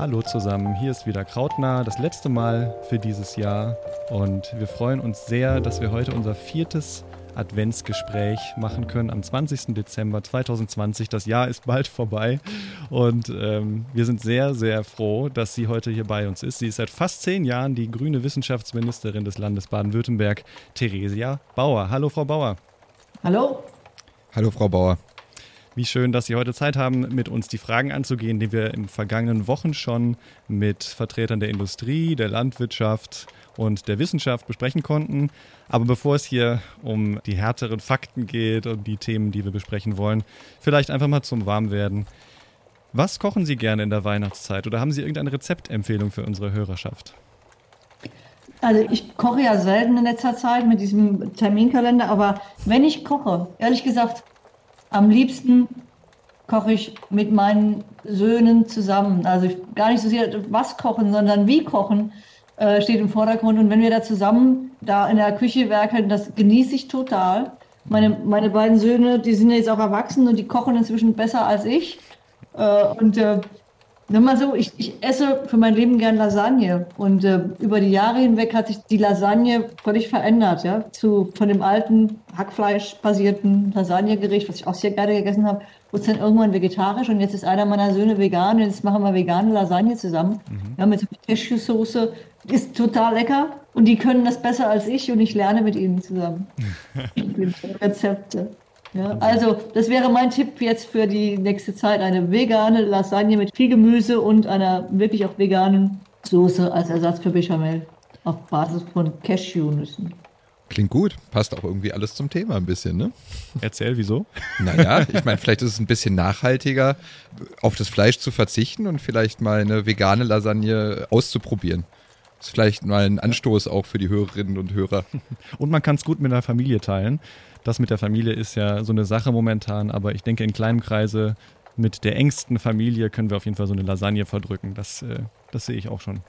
Hallo zusammen, hier ist wieder Krautnah, das letzte Mal für dieses Jahr und wir freuen uns sehr, dass wir heute unser viertes Adventsgespräch machen können am 20. Dezember 2020. Das Jahr ist bald vorbei und ähm, wir sind sehr, sehr froh, dass sie heute hier bei uns ist. Sie ist seit fast zehn Jahren die grüne Wissenschaftsministerin des Landes Baden-Württemberg, Theresia Bauer. Hallo, Frau Bauer. Hallo. Hallo, Frau Bauer. Wie schön, dass Sie heute Zeit haben, mit uns die Fragen anzugehen, die wir in vergangenen Wochen schon mit Vertretern der Industrie, der Landwirtschaft und der Wissenschaft besprechen konnten. Aber bevor es hier um die härteren Fakten geht und die Themen, die wir besprechen wollen, vielleicht einfach mal zum Warmwerden. Was kochen Sie gerne in der Weihnachtszeit oder haben Sie irgendeine Rezeptempfehlung für unsere Hörerschaft? Also ich koche ja selten in letzter Zeit mit diesem Terminkalender, aber wenn ich koche, ehrlich gesagt, am liebsten koche ich mit meinen Söhnen zusammen. Also gar nicht so sehr was kochen, sondern wie kochen äh, steht im Vordergrund. Und wenn wir da zusammen da in der Küche werkeln, das genieße ich total. Meine, meine beiden Söhne, die sind jetzt auch erwachsen und die kochen inzwischen besser als ich. Äh, und äh, Nimm mal so, ich, ich esse für mein Leben gern Lasagne. Und äh, über die Jahre hinweg hat sich die Lasagne völlig verändert, ja, zu von dem alten Hackfleisch-basierten Lasagnegericht, was ich auch sehr gerne gegessen habe, wurde dann irgendwann vegetarisch. Und jetzt ist einer meiner Söhne vegan und jetzt machen wir vegane Lasagne zusammen, mhm. ja, mit so Cashew-Soße, ist total lecker. Und die können das besser als ich. Und ich lerne mit ihnen zusammen. Rezepte. Ja, also, das wäre mein Tipp jetzt für die nächste Zeit: eine vegane Lasagne mit viel Gemüse und einer wirklich auch veganen Soße als Ersatz für Bechamel auf Basis von Cashewnüssen. Klingt gut, passt auch irgendwie alles zum Thema ein bisschen, ne? Erzähl, wieso? Naja, ich meine, vielleicht ist es ein bisschen nachhaltiger, auf das Fleisch zu verzichten und vielleicht mal eine vegane Lasagne auszuprobieren. Das ist vielleicht mal ein Anstoß auch für die Hörerinnen und Hörer. Und man kann es gut mit der Familie teilen das mit der Familie ist ja so eine Sache momentan, aber ich denke, in kleinem Kreise mit der engsten Familie können wir auf jeden Fall so eine Lasagne verdrücken. Das, äh, das sehe ich auch schon.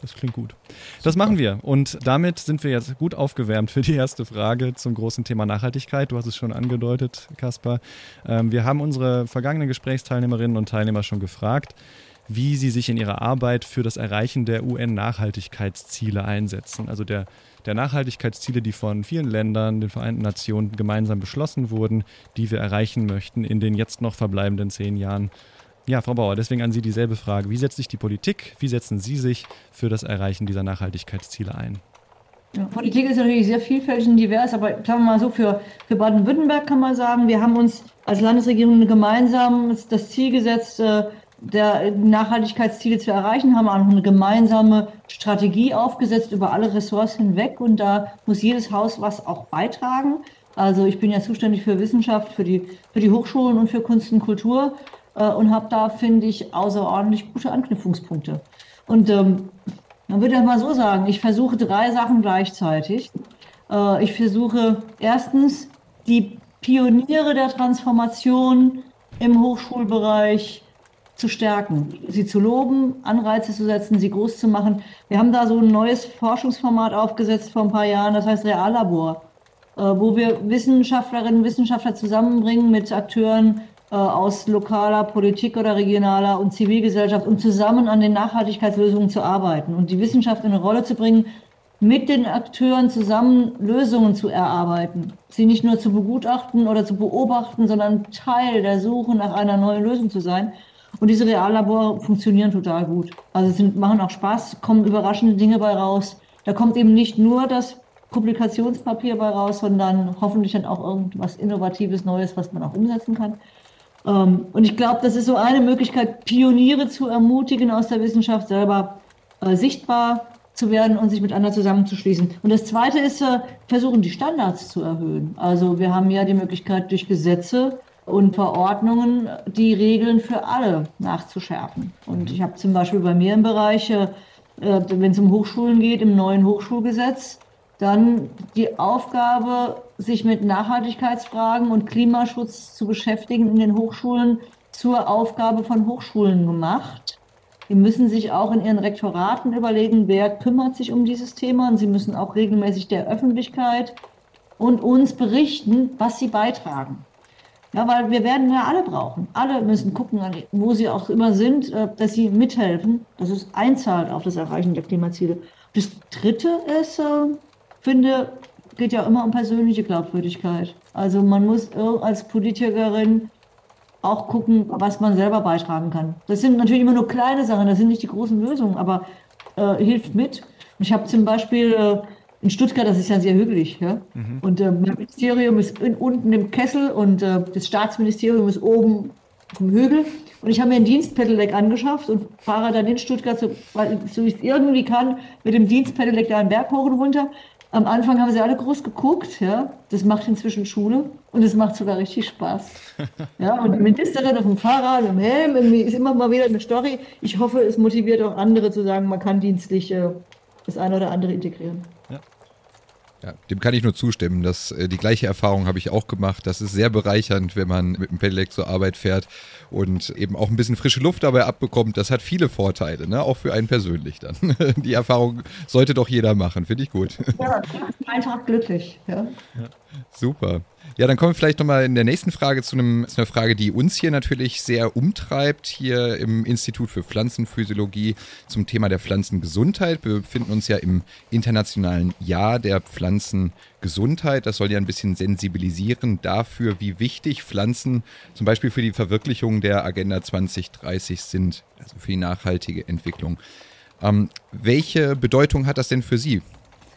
Das klingt gut. Das machen wir. Und damit sind wir jetzt gut aufgewärmt für die erste Frage zum großen Thema Nachhaltigkeit. Du hast es schon angedeutet, Kaspar. Ähm, wir haben unsere vergangenen Gesprächsteilnehmerinnen und Teilnehmer schon gefragt, wie sie sich in ihrer Arbeit für das Erreichen der UN-Nachhaltigkeitsziele einsetzen. Also der der Nachhaltigkeitsziele, die von vielen Ländern, den Vereinten Nationen gemeinsam beschlossen wurden, die wir erreichen möchten in den jetzt noch verbleibenden zehn Jahren. Ja, Frau Bauer, deswegen an Sie dieselbe Frage. Wie setzt sich die Politik, wie setzen Sie sich für das Erreichen dieser Nachhaltigkeitsziele ein? Ja, Politik ist natürlich sehr vielfältig und divers, aber sagen wir mal so, für, für Baden-Württemberg kann man sagen, wir haben uns als Landesregierung gemeinsam das Ziel gesetzt, äh, der Nachhaltigkeitsziele zu erreichen, haben auch eine gemeinsame Strategie aufgesetzt über alle Ressorts hinweg und da muss jedes Haus was auch beitragen. Also ich bin ja zuständig für Wissenschaft, für die, für die Hochschulen und für Kunst und Kultur äh, und habe da, finde ich, außerordentlich gute Anknüpfungspunkte. Und ähm, man würde ja mal so sagen, ich versuche drei Sachen gleichzeitig. Äh, ich versuche erstens die Pioniere der Transformation im Hochschulbereich zu stärken, sie zu loben, Anreize zu setzen, sie groß zu machen. Wir haben da so ein neues Forschungsformat aufgesetzt vor ein paar Jahren, das heißt Reallabor, äh, wo wir Wissenschaftlerinnen und Wissenschaftler zusammenbringen mit Akteuren äh, aus lokaler Politik oder regionaler und Zivilgesellschaft, um zusammen an den Nachhaltigkeitslösungen zu arbeiten und die Wissenschaft in eine Rolle zu bringen, mit den Akteuren zusammen Lösungen zu erarbeiten. Sie nicht nur zu begutachten oder zu beobachten, sondern Teil der Suche nach einer neuen Lösung zu sein. Und diese Reallabore funktionieren total gut. Also sind, machen auch Spaß, kommen überraschende Dinge bei raus. Da kommt eben nicht nur das Publikationspapier bei raus, sondern hoffentlich dann auch irgendwas Innovatives, Neues, was man auch umsetzen kann. Ähm, und ich glaube, das ist so eine Möglichkeit, Pioniere zu ermutigen, aus der Wissenschaft selber äh, sichtbar zu werden und sich mit anderen zusammenzuschließen. Und das Zweite ist, äh, versuchen, die Standards zu erhöhen. Also wir haben ja die Möglichkeit, durch Gesetze und Verordnungen die Regeln für alle nachzuschärfen. Und ich habe zum Beispiel bei mir im Bereich, äh, wenn es um Hochschulen geht, im neuen Hochschulgesetz, dann die Aufgabe, sich mit Nachhaltigkeitsfragen und Klimaschutz zu beschäftigen in den Hochschulen zur Aufgabe von Hochschulen gemacht. Die müssen sich auch in ihren Rektoraten überlegen, wer kümmert sich um dieses Thema. Und sie müssen auch regelmäßig der Öffentlichkeit und uns berichten, was sie beitragen. Ja, weil wir werden ja alle brauchen. Alle müssen gucken, wo sie auch immer sind, äh, dass sie mithelfen, dass es einzahlt auf das Erreichen der Klimaziele. Das Dritte ist, äh, finde, geht ja immer um persönliche Glaubwürdigkeit. Also man muss als Politikerin auch gucken, was man selber beitragen kann. Das sind natürlich immer nur kleine Sachen, das sind nicht die großen Lösungen, aber äh, hilft mit. Ich habe zum Beispiel äh, in Stuttgart, das ist ja sehr hügelig. Ja? Mhm. Und äh, mein Ministerium ist in, unten im Kessel und äh, das Staatsministerium ist oben vom Hügel. Und ich habe mir ein Dienstpedelec angeschafft und fahre dann in Stuttgart, so, so wie ich es irgendwie kann, mit dem Dienstpedelec da einen Berg hoch und runter. Am Anfang haben sie alle groß geguckt, ja. Das macht inzwischen Schule und es macht sogar richtig Spaß. Ja, und die Ministerin auf dem Fahrrad, im Helm, irgendwie ist immer mal wieder eine Story. Ich hoffe, es motiviert auch andere zu sagen, man kann dienstlich äh, das eine oder andere integrieren. Ja, dem kann ich nur zustimmen. Das, äh, die gleiche Erfahrung habe ich auch gemacht. Das ist sehr bereichernd, wenn man mit dem Pedelec zur Arbeit fährt und eben auch ein bisschen frische Luft dabei abbekommt. Das hat viele Vorteile, ne? auch für einen persönlich dann. Die Erfahrung sollte doch jeder machen, finde ich gut. Ja, einfach glücklich. Ja. ja. Super. Ja, dann kommen wir vielleicht nochmal in der nächsten Frage zu, einem, zu einer Frage, die uns hier natürlich sehr umtreibt, hier im Institut für Pflanzenphysiologie zum Thema der Pflanzengesundheit. Wir befinden uns ja im internationalen Jahr der Pflanzengesundheit. Das soll ja ein bisschen sensibilisieren dafür, wie wichtig Pflanzen zum Beispiel für die Verwirklichung der Agenda 2030 sind, also für die nachhaltige Entwicklung. Ähm, welche Bedeutung hat das denn für Sie?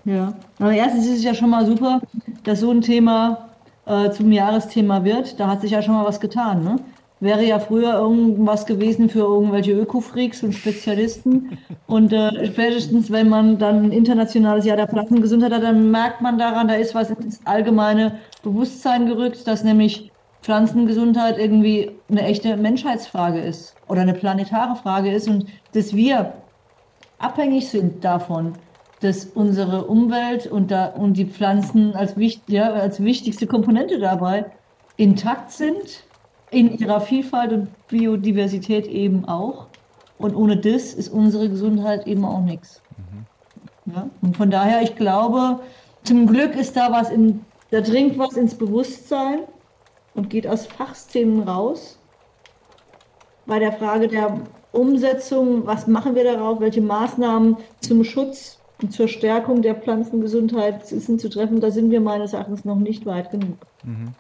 Ja, aber erstens ist es ja schon mal super, dass so ein Thema äh, zum Jahresthema wird. Da hat sich ja schon mal was getan. Ne? Wäre ja früher irgendwas gewesen für irgendwelche Öko-Freaks und Spezialisten. Und äh, spätestens, wenn man dann ein internationales Jahr der Pflanzengesundheit hat, dann merkt man daran, da ist was ins allgemeine Bewusstsein gerückt, dass nämlich Pflanzengesundheit irgendwie eine echte Menschheitsfrage ist oder eine planetare Frage ist und dass wir abhängig sind davon, dass unsere Umwelt und, da, und die Pflanzen als, ja, als wichtigste Komponente dabei intakt sind, in ihrer Vielfalt und Biodiversität eben auch. Und ohne das ist unsere Gesundheit eben auch nichts. Mhm. Ja? Und von daher, ich glaube, zum Glück ist da was in, da dringt was ins Bewusstsein und geht aus Fachsthemen raus. Bei der Frage der Umsetzung, was machen wir darauf, welche Maßnahmen zum Schutz zur Stärkung der Pflanzengesundheit sind zu treffen, da sind wir meines Erachtens noch nicht weit genug. Mhm.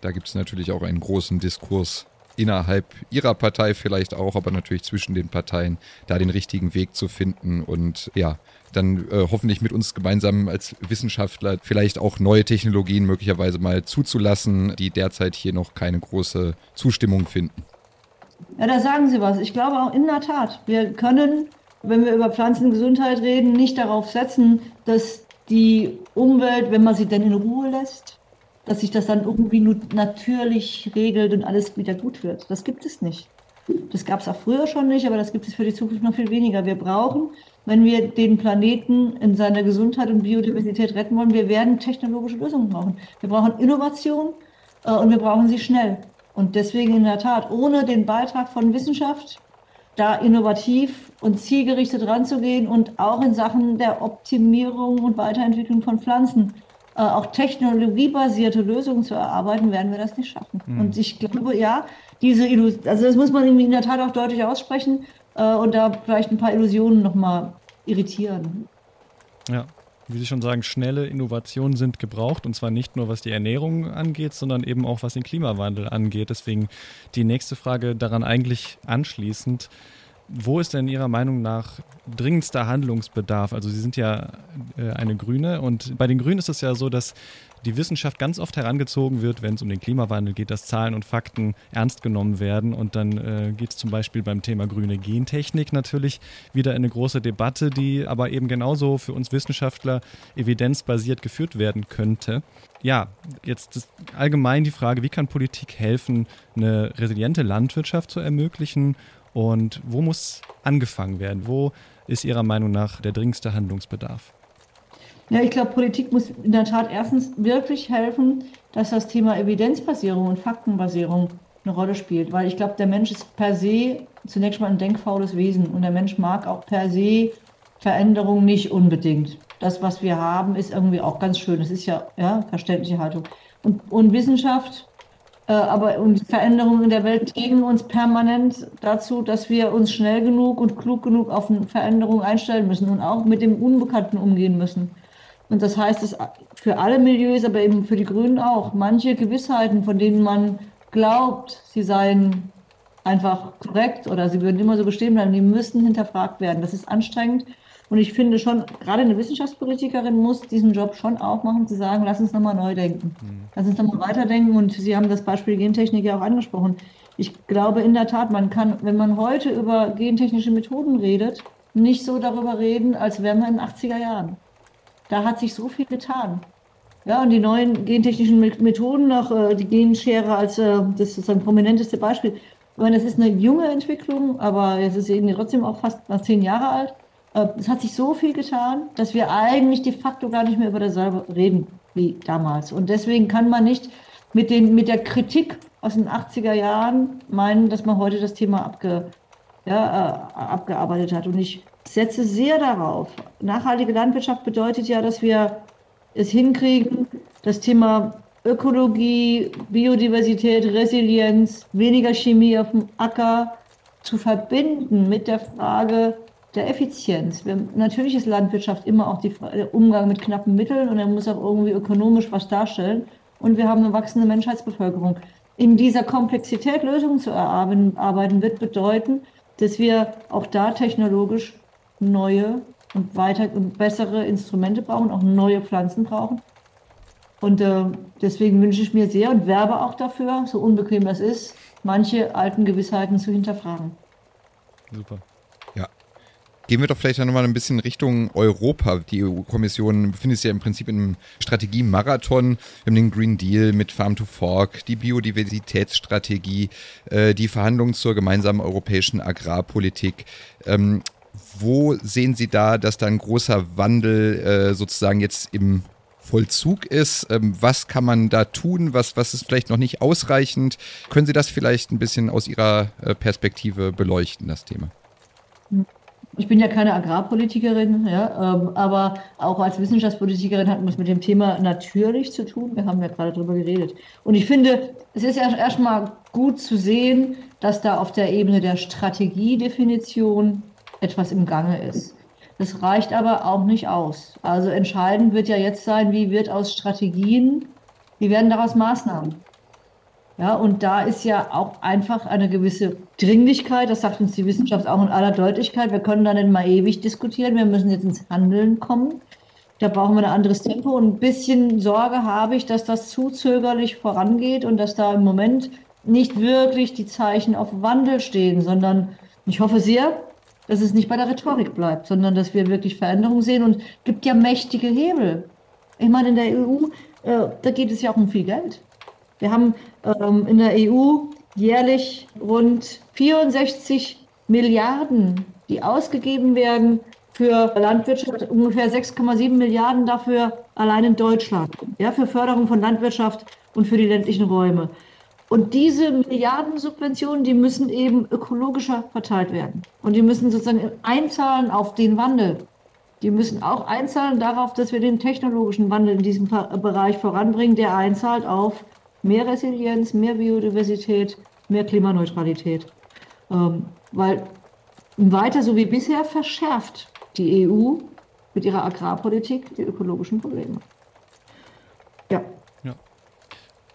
Da gibt es natürlich auch einen großen Diskurs innerhalb ihrer Partei vielleicht auch, aber natürlich zwischen den Parteien, da den richtigen Weg zu finden und ja, dann äh, hoffentlich mit uns gemeinsam als Wissenschaftler vielleicht auch neue Technologien möglicherweise mal zuzulassen, die derzeit hier noch keine große Zustimmung finden. Ja, da sagen Sie was. Ich glaube auch in der Tat, wir können wenn wir über Pflanzengesundheit reden, nicht darauf setzen, dass die Umwelt, wenn man sie denn in Ruhe lässt, dass sich das dann irgendwie natürlich regelt und alles wieder gut wird. Das gibt es nicht. Das gab es auch früher schon nicht, aber das gibt es für die Zukunft noch viel weniger. Wir brauchen, wenn wir den Planeten in seiner Gesundheit und Biodiversität retten wollen, wir werden technologische Lösungen brauchen. Wir brauchen Innovation äh, und wir brauchen sie schnell. Und deswegen in der Tat, ohne den Beitrag von Wissenschaft, da innovativ und zielgerichtet ranzugehen und auch in Sachen der Optimierung und Weiterentwicklung von Pflanzen äh, auch technologiebasierte Lösungen zu erarbeiten, werden wir das nicht schaffen. Mhm. Und ich glaube, ja, diese Illusion, also das muss man in der Tat auch deutlich aussprechen äh, und da vielleicht ein paar Illusionen nochmal irritieren. Ja, wie Sie schon sagen, schnelle Innovationen sind gebraucht und zwar nicht nur was die Ernährung angeht, sondern eben auch was den Klimawandel angeht. Deswegen die nächste Frage daran eigentlich anschließend. Wo ist denn Ihrer Meinung nach dringendster Handlungsbedarf? Also Sie sind ja äh, eine Grüne und bei den Grünen ist es ja so, dass die Wissenschaft ganz oft herangezogen wird, wenn es um den Klimawandel geht, dass Zahlen und Fakten ernst genommen werden. Und dann äh, geht es zum Beispiel beim Thema grüne Gentechnik natürlich wieder in eine große Debatte, die aber eben genauso für uns Wissenschaftler evidenzbasiert geführt werden könnte. Ja, jetzt allgemein die Frage, wie kann Politik helfen, eine resiliente Landwirtschaft zu ermöglichen und wo muss angefangen werden? Wo ist Ihrer Meinung nach der dringendste Handlungsbedarf? Ja, ich glaube, Politik muss in der Tat erstens wirklich helfen, dass das Thema Evidenzbasierung und Faktenbasierung eine Rolle spielt, weil ich glaube, der Mensch ist per se zunächst mal ein denkfaules Wesen und der Mensch mag auch per se Veränderung nicht unbedingt. das, was wir haben, ist irgendwie auch ganz schön. Das ist ja, ja verständliche Haltung. Und, und Wissenschaft, aber und Veränderungen in der Welt drängen uns permanent dazu, dass wir uns schnell genug und klug genug auf Veränderungen einstellen müssen und auch mit dem Unbekannten umgehen müssen. Und das heißt es für alle Milieus, aber eben für die Grünen auch. Manche Gewissheiten, von denen man glaubt, sie seien einfach korrekt oder sie würden immer so bestehen bleiben, die müssen hinterfragt werden. Das ist anstrengend. Und ich finde schon, gerade eine Wissenschaftspolitikerin muss diesen Job schon auch machen, zu sagen, lass uns nochmal neu denken. Mhm. Lass uns nochmal weiterdenken. Und Sie haben das Beispiel Gentechnik ja auch angesprochen. Ich glaube in der Tat, man kann, wenn man heute über gentechnische Methoden redet, nicht so darüber reden, als wären wir in den 80er Jahren. Da hat sich so viel getan. Ja, und die neuen gentechnischen Methoden, noch äh, die Genschere als äh, das sozusagen prominenteste Beispiel. Ich meine, das ist eine junge Entwicklung, aber jetzt ist sie trotzdem auch fast zehn Jahre alt. Äh, es hat sich so viel getan, dass wir eigentlich de facto gar nicht mehr über dasselbe reden wie damals. Und deswegen kann man nicht mit, den, mit der Kritik aus den 80er Jahren meinen, dass man heute das Thema abge, ja, äh, abgearbeitet hat. Und ich setze sehr darauf. Nachhaltige Landwirtschaft bedeutet ja, dass wir es hinkriegen, das Thema Ökologie, Biodiversität, Resilienz, weniger Chemie auf dem Acker zu verbinden mit der Frage der Effizienz. Wir, natürlich ist Landwirtschaft immer auch die, der Umgang mit knappen Mitteln und er muss auch irgendwie ökonomisch was darstellen. Und wir haben eine wachsende Menschheitsbevölkerung. In dieser Komplexität Lösungen zu erarbeiten, wird bedeuten, dass wir auch da technologisch neue und weiter und bessere Instrumente brauchen, auch neue Pflanzen brauchen. Und äh, deswegen wünsche ich mir sehr und werbe auch dafür, so unbequem das ist, manche alten Gewissheiten zu hinterfragen. Super. Gehen wir doch vielleicht nochmal ein bisschen Richtung Europa. Die EU-Kommission befindet sich ja im Prinzip in einem Strategie-Marathon. Wir haben den Green Deal mit Farm to Fork, die Biodiversitätsstrategie, äh, die Verhandlungen zur gemeinsamen europäischen Agrarpolitik. Ähm, wo sehen Sie da, dass da ein großer Wandel äh, sozusagen jetzt im Vollzug ist? Ähm, was kann man da tun? Was, was ist vielleicht noch nicht ausreichend? Können Sie das vielleicht ein bisschen aus Ihrer äh, Perspektive beleuchten, das Thema? Ich bin ja keine Agrarpolitikerin, ja, ähm, aber auch als Wissenschaftspolitikerin hat man es mit dem Thema natürlich zu tun. Wir haben ja gerade darüber geredet. Und ich finde, es ist ja erstmal gut zu sehen, dass da auf der Ebene der Strategiedefinition etwas im Gange ist. Das reicht aber auch nicht aus. Also entscheidend wird ja jetzt sein, wie wird aus Strategien, wie werden daraus Maßnahmen? Ja, und da ist ja auch einfach eine gewisse Dringlichkeit, das sagt uns die Wissenschaft auch in aller Deutlichkeit. Wir können da nicht mal ewig diskutieren, wir müssen jetzt ins Handeln kommen. Da brauchen wir ein anderes Tempo und ein bisschen Sorge habe ich, dass das zu zögerlich vorangeht und dass da im Moment nicht wirklich die Zeichen auf Wandel stehen, sondern ich hoffe sehr, dass es nicht bei der Rhetorik bleibt, sondern dass wir wirklich Veränderungen sehen. Und es gibt ja mächtige Hebel. Ich meine, in der EU, äh, da geht es ja auch um viel Geld. Wir haben ähm, in der EU jährlich rund 64 Milliarden, die ausgegeben werden für Landwirtschaft, ungefähr 6,7 Milliarden dafür allein in Deutschland, ja, für Förderung von Landwirtschaft und für die ländlichen Räume. Und diese Milliardensubventionen, die müssen eben ökologischer verteilt werden. Und die müssen sozusagen einzahlen auf den Wandel. Die müssen auch einzahlen darauf, dass wir den technologischen Wandel in diesem Bereich voranbringen, der einzahlt auf mehr Resilienz, mehr Biodiversität, mehr Klimaneutralität. Ähm, weil weiter so wie bisher verschärft die EU mit ihrer Agrarpolitik die ökologischen Probleme. Ja.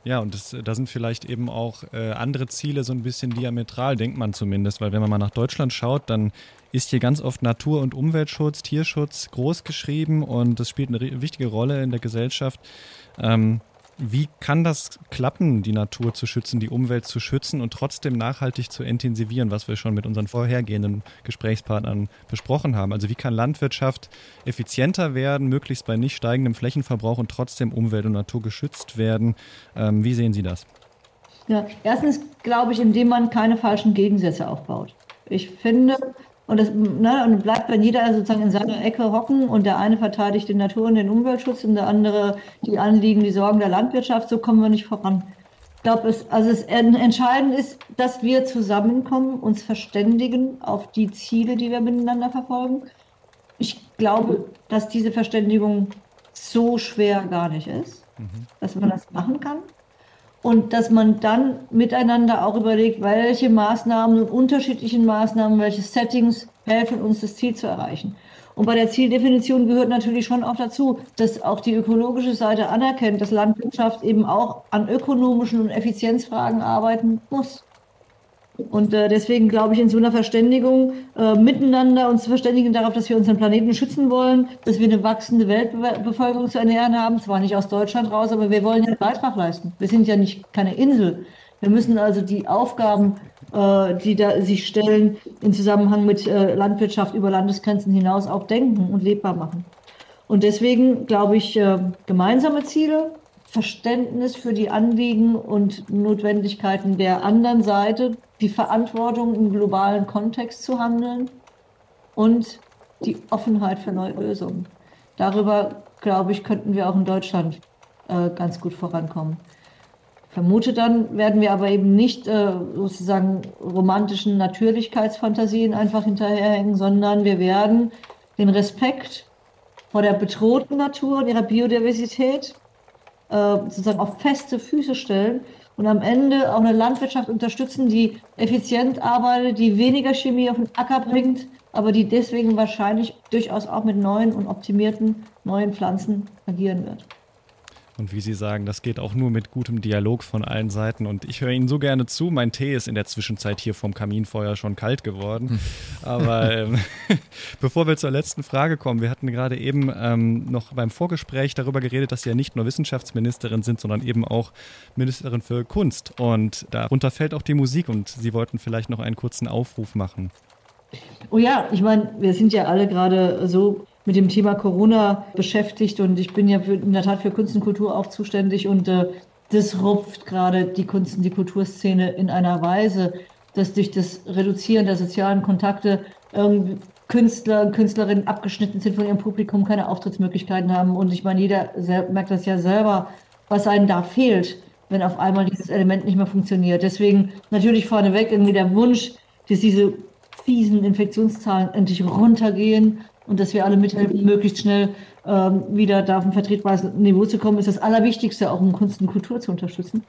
Ja, und das, da sind vielleicht eben auch äh, andere Ziele so ein bisschen diametral, denkt man zumindest, weil wenn man mal nach Deutschland schaut, dann ist hier ganz oft Natur- und Umweltschutz, Tierschutz groß geschrieben und das spielt eine wichtige Rolle in der Gesellschaft. Ähm, wie kann das klappen, die Natur zu schützen, die Umwelt zu schützen und trotzdem nachhaltig zu intensivieren, was wir schon mit unseren vorhergehenden Gesprächspartnern besprochen haben? Also wie kann Landwirtschaft effizienter werden, möglichst bei nicht steigendem Flächenverbrauch und trotzdem Umwelt und Natur geschützt werden? Ähm, wie sehen Sie das? Ja, erstens glaube ich, indem man keine falschen Gegensätze aufbaut. Ich finde, und das ne, und bleibt, wenn jeder sozusagen in seiner Ecke hocken und der eine verteidigt den Natur- und den Umweltschutz und der andere die Anliegen, die Sorgen der Landwirtschaft, so kommen wir nicht voran. Ich glaube, es, also es entscheidend ist, dass wir zusammenkommen, uns verständigen auf die Ziele, die wir miteinander verfolgen. Ich glaube, dass diese Verständigung so schwer gar nicht ist, mhm. dass man das machen kann. Und dass man dann miteinander auch überlegt, welche Maßnahmen, unterschiedlichen Maßnahmen, welche Settings helfen uns, das Ziel zu erreichen. Und bei der Zieldefinition gehört natürlich schon auch dazu, dass auch die ökologische Seite anerkennt, dass Landwirtschaft eben auch an ökonomischen und Effizienzfragen arbeiten muss. Und äh, deswegen glaube ich, in so einer Verständigung äh, miteinander uns zu verständigen darauf, dass wir unseren Planeten schützen wollen, dass wir eine wachsende Weltbevölkerung zu ernähren haben, zwar nicht aus Deutschland raus, aber wir wollen ja einen Beitrag leisten. Wir sind ja nicht keine Insel. Wir müssen also die Aufgaben, äh, die da sich stellen, im Zusammenhang mit äh, Landwirtschaft über Landesgrenzen hinaus auch denken und lebbar machen. Und deswegen glaube ich, äh, gemeinsame Ziele, Verständnis für die Anliegen und Notwendigkeiten der anderen Seite, die Verantwortung im globalen Kontext zu handeln und die Offenheit für neue Lösungen. Darüber, glaube ich, könnten wir auch in Deutschland äh, ganz gut vorankommen. Vermute dann werden wir aber eben nicht äh, sozusagen romantischen Natürlichkeitsfantasien einfach hinterherhängen, sondern wir werden den Respekt vor der bedrohten Natur und ihrer Biodiversität äh, sozusagen auf feste Füße stellen und am Ende auch eine Landwirtschaft unterstützen, die effizient arbeitet, die weniger Chemie auf den Acker bringt, aber die deswegen wahrscheinlich durchaus auch mit neuen und optimierten neuen Pflanzen agieren wird. Und wie Sie sagen, das geht auch nur mit gutem Dialog von allen Seiten. Und ich höre Ihnen so gerne zu. Mein Tee ist in der Zwischenzeit hier vom Kaminfeuer schon kalt geworden. Aber ähm, bevor wir zur letzten Frage kommen, wir hatten gerade eben ähm, noch beim Vorgespräch darüber geredet, dass Sie ja nicht nur Wissenschaftsministerin sind, sondern eben auch Ministerin für Kunst. Und darunter fällt auch die Musik. Und Sie wollten vielleicht noch einen kurzen Aufruf machen. Oh ja, ich meine, wir sind ja alle gerade so mit dem Thema Corona beschäftigt und ich bin ja für, in der Tat für Kunst und Kultur auch zuständig und äh, das rupft gerade die Kunst- und die Kulturszene in einer Weise, dass durch das Reduzieren der sozialen Kontakte irgendwie Künstler und Künstlerinnen abgeschnitten sind von ihrem Publikum, keine Auftrittsmöglichkeiten haben. Und ich meine, jeder merkt das ja selber, was einem da fehlt, wenn auf einmal dieses Element nicht mehr funktioniert. Deswegen natürlich vorneweg irgendwie der Wunsch, dass diese fiesen Infektionszahlen endlich runtergehen und dass wir alle mithelfen, möglichst schnell ähm, wieder da auf ein vertretbares Niveau zu kommen, ist das Allerwichtigste, auch um Kunst und Kultur zu unterstützen.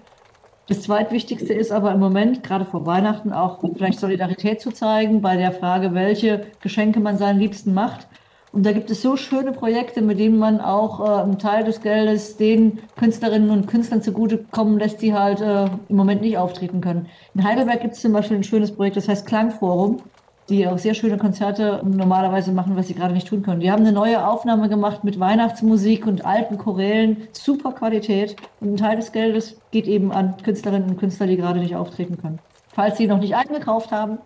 Das Zweitwichtigste ist aber im Moment, gerade vor Weihnachten, auch vielleicht Solidarität zu zeigen bei der Frage, welche Geschenke man seinen Liebsten macht. Und da gibt es so schöne Projekte, mit denen man auch äh, einen Teil des Geldes den Künstlerinnen und Künstlern zugutekommen lässt, die halt äh, im Moment nicht auftreten können. In Heidelberg gibt es zum Beispiel ein schönes Projekt, das heißt Klangforum die auch sehr schöne Konzerte normalerweise machen, was sie gerade nicht tun können. Die haben eine neue Aufnahme gemacht mit Weihnachtsmusik und alten Chorälen, super Qualität. Und ein Teil des Geldes geht eben an Künstlerinnen und Künstler, die gerade nicht auftreten können. Falls sie noch nicht eingekauft haben,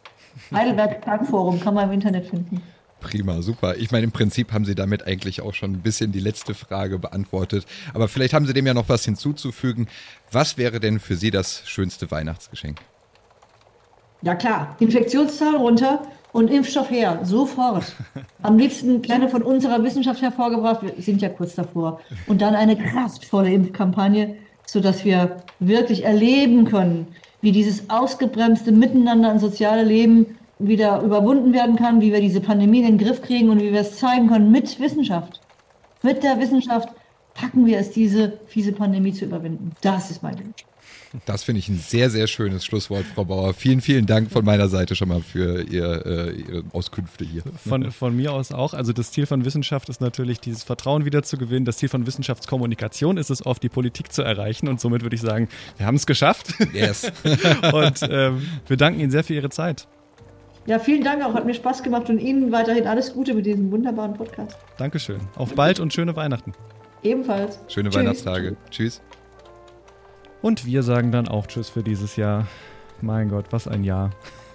Heidelberg Tagforum kann man im Internet finden. Prima, super. Ich meine, im Prinzip haben Sie damit eigentlich auch schon ein bisschen die letzte Frage beantwortet. Aber vielleicht haben Sie dem ja noch was hinzuzufügen. Was wäre denn für Sie das schönste Weihnachtsgeschenk? Ja klar, Infektionszahlen runter und Impfstoff her, sofort. Am liebsten gerne von unserer Wissenschaft hervorgebracht, wir sind ja kurz davor. Und dann eine kraftvolle Impfkampagne, sodass wir wirklich erleben können, wie dieses ausgebremste Miteinander und soziale Leben wieder überwunden werden kann, wie wir diese Pandemie in den Griff kriegen und wie wir es zeigen können mit Wissenschaft. Mit der Wissenschaft packen wir es, diese fiese Pandemie zu überwinden. Das ist mein Wunsch. Das finde ich ein sehr, sehr schönes Schlusswort, Frau Bauer. Vielen, vielen Dank von meiner Seite schon mal für ihr, äh, Ihre Auskünfte hier. Von, von mir aus auch. Also das Ziel von Wissenschaft ist natürlich, dieses Vertrauen wieder zu gewinnen. Das Ziel von Wissenschaftskommunikation ist es oft, die Politik zu erreichen. Und somit würde ich sagen, wir haben es geschafft. Yes. und ähm, wir danken Ihnen sehr für Ihre Zeit. Ja, vielen Dank auch. Hat mir Spaß gemacht und Ihnen weiterhin alles Gute mit diesem wunderbaren Podcast. Dankeschön. Auf bald und schöne Weihnachten. Ebenfalls. Schöne Tschüss. Weihnachtstage. Tschüss. Und wir sagen dann auch Tschüss für dieses Jahr. Mein Gott, was ein Jahr.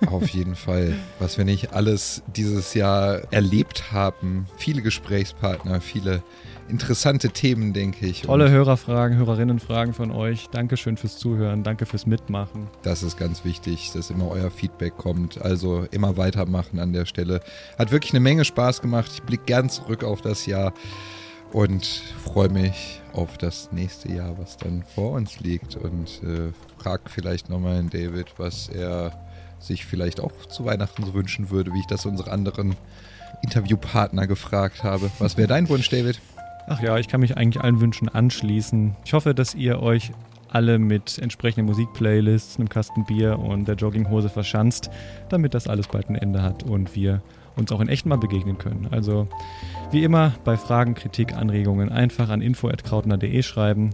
Auf jeden Fall. Was wir nicht alles dieses Jahr erlebt haben. Viele Gesprächspartner, viele interessante Themen, denke ich. Tolle Und Hörerfragen, Hörerinnenfragen von euch. Dankeschön fürs Zuhören, danke fürs Mitmachen. Das ist ganz wichtig, dass immer euer Feedback kommt. Also immer weitermachen an der Stelle. Hat wirklich eine Menge Spaß gemacht. Ich blicke gern zurück auf das Jahr und freue mich auf das nächste Jahr, was dann vor uns liegt und äh, frag vielleicht nochmal den David, was er sich vielleicht auch zu Weihnachten so wünschen würde, wie ich das unsere anderen Interviewpartner gefragt habe. Was wäre dein Wunsch, David? Ach ja, ich kann mich eigentlich allen Wünschen anschließen. Ich hoffe, dass ihr euch alle mit entsprechenden Musikplaylists, einem Kasten Bier und der Jogginghose verschanzt, damit das alles bald ein Ende hat und wir uns auch in echt mal begegnen können. Also wie immer bei Fragen, Kritik, Anregungen einfach an info@krautner.de schreiben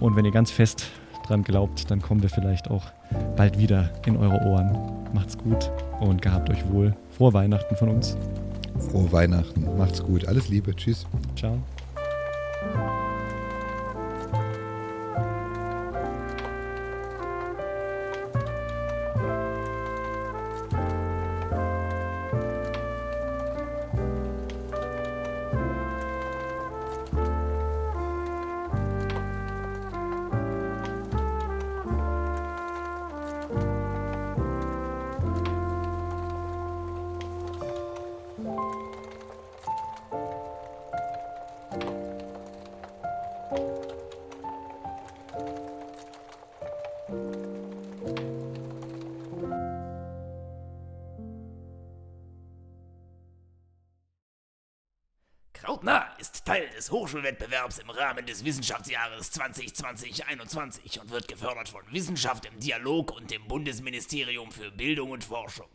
und wenn ihr ganz fest dran glaubt, dann kommen wir vielleicht auch bald wieder in eure Ohren. Macht's gut und gehabt euch wohl. Frohe Weihnachten von uns. Frohe Weihnachten. Macht's gut. Alles Liebe. Tschüss. Ciao. Des Hochschulwettbewerbs im Rahmen des Wissenschaftsjahres 2020-21 und wird gefördert von Wissenschaft im Dialog und dem Bundesministerium für Bildung und Forschung.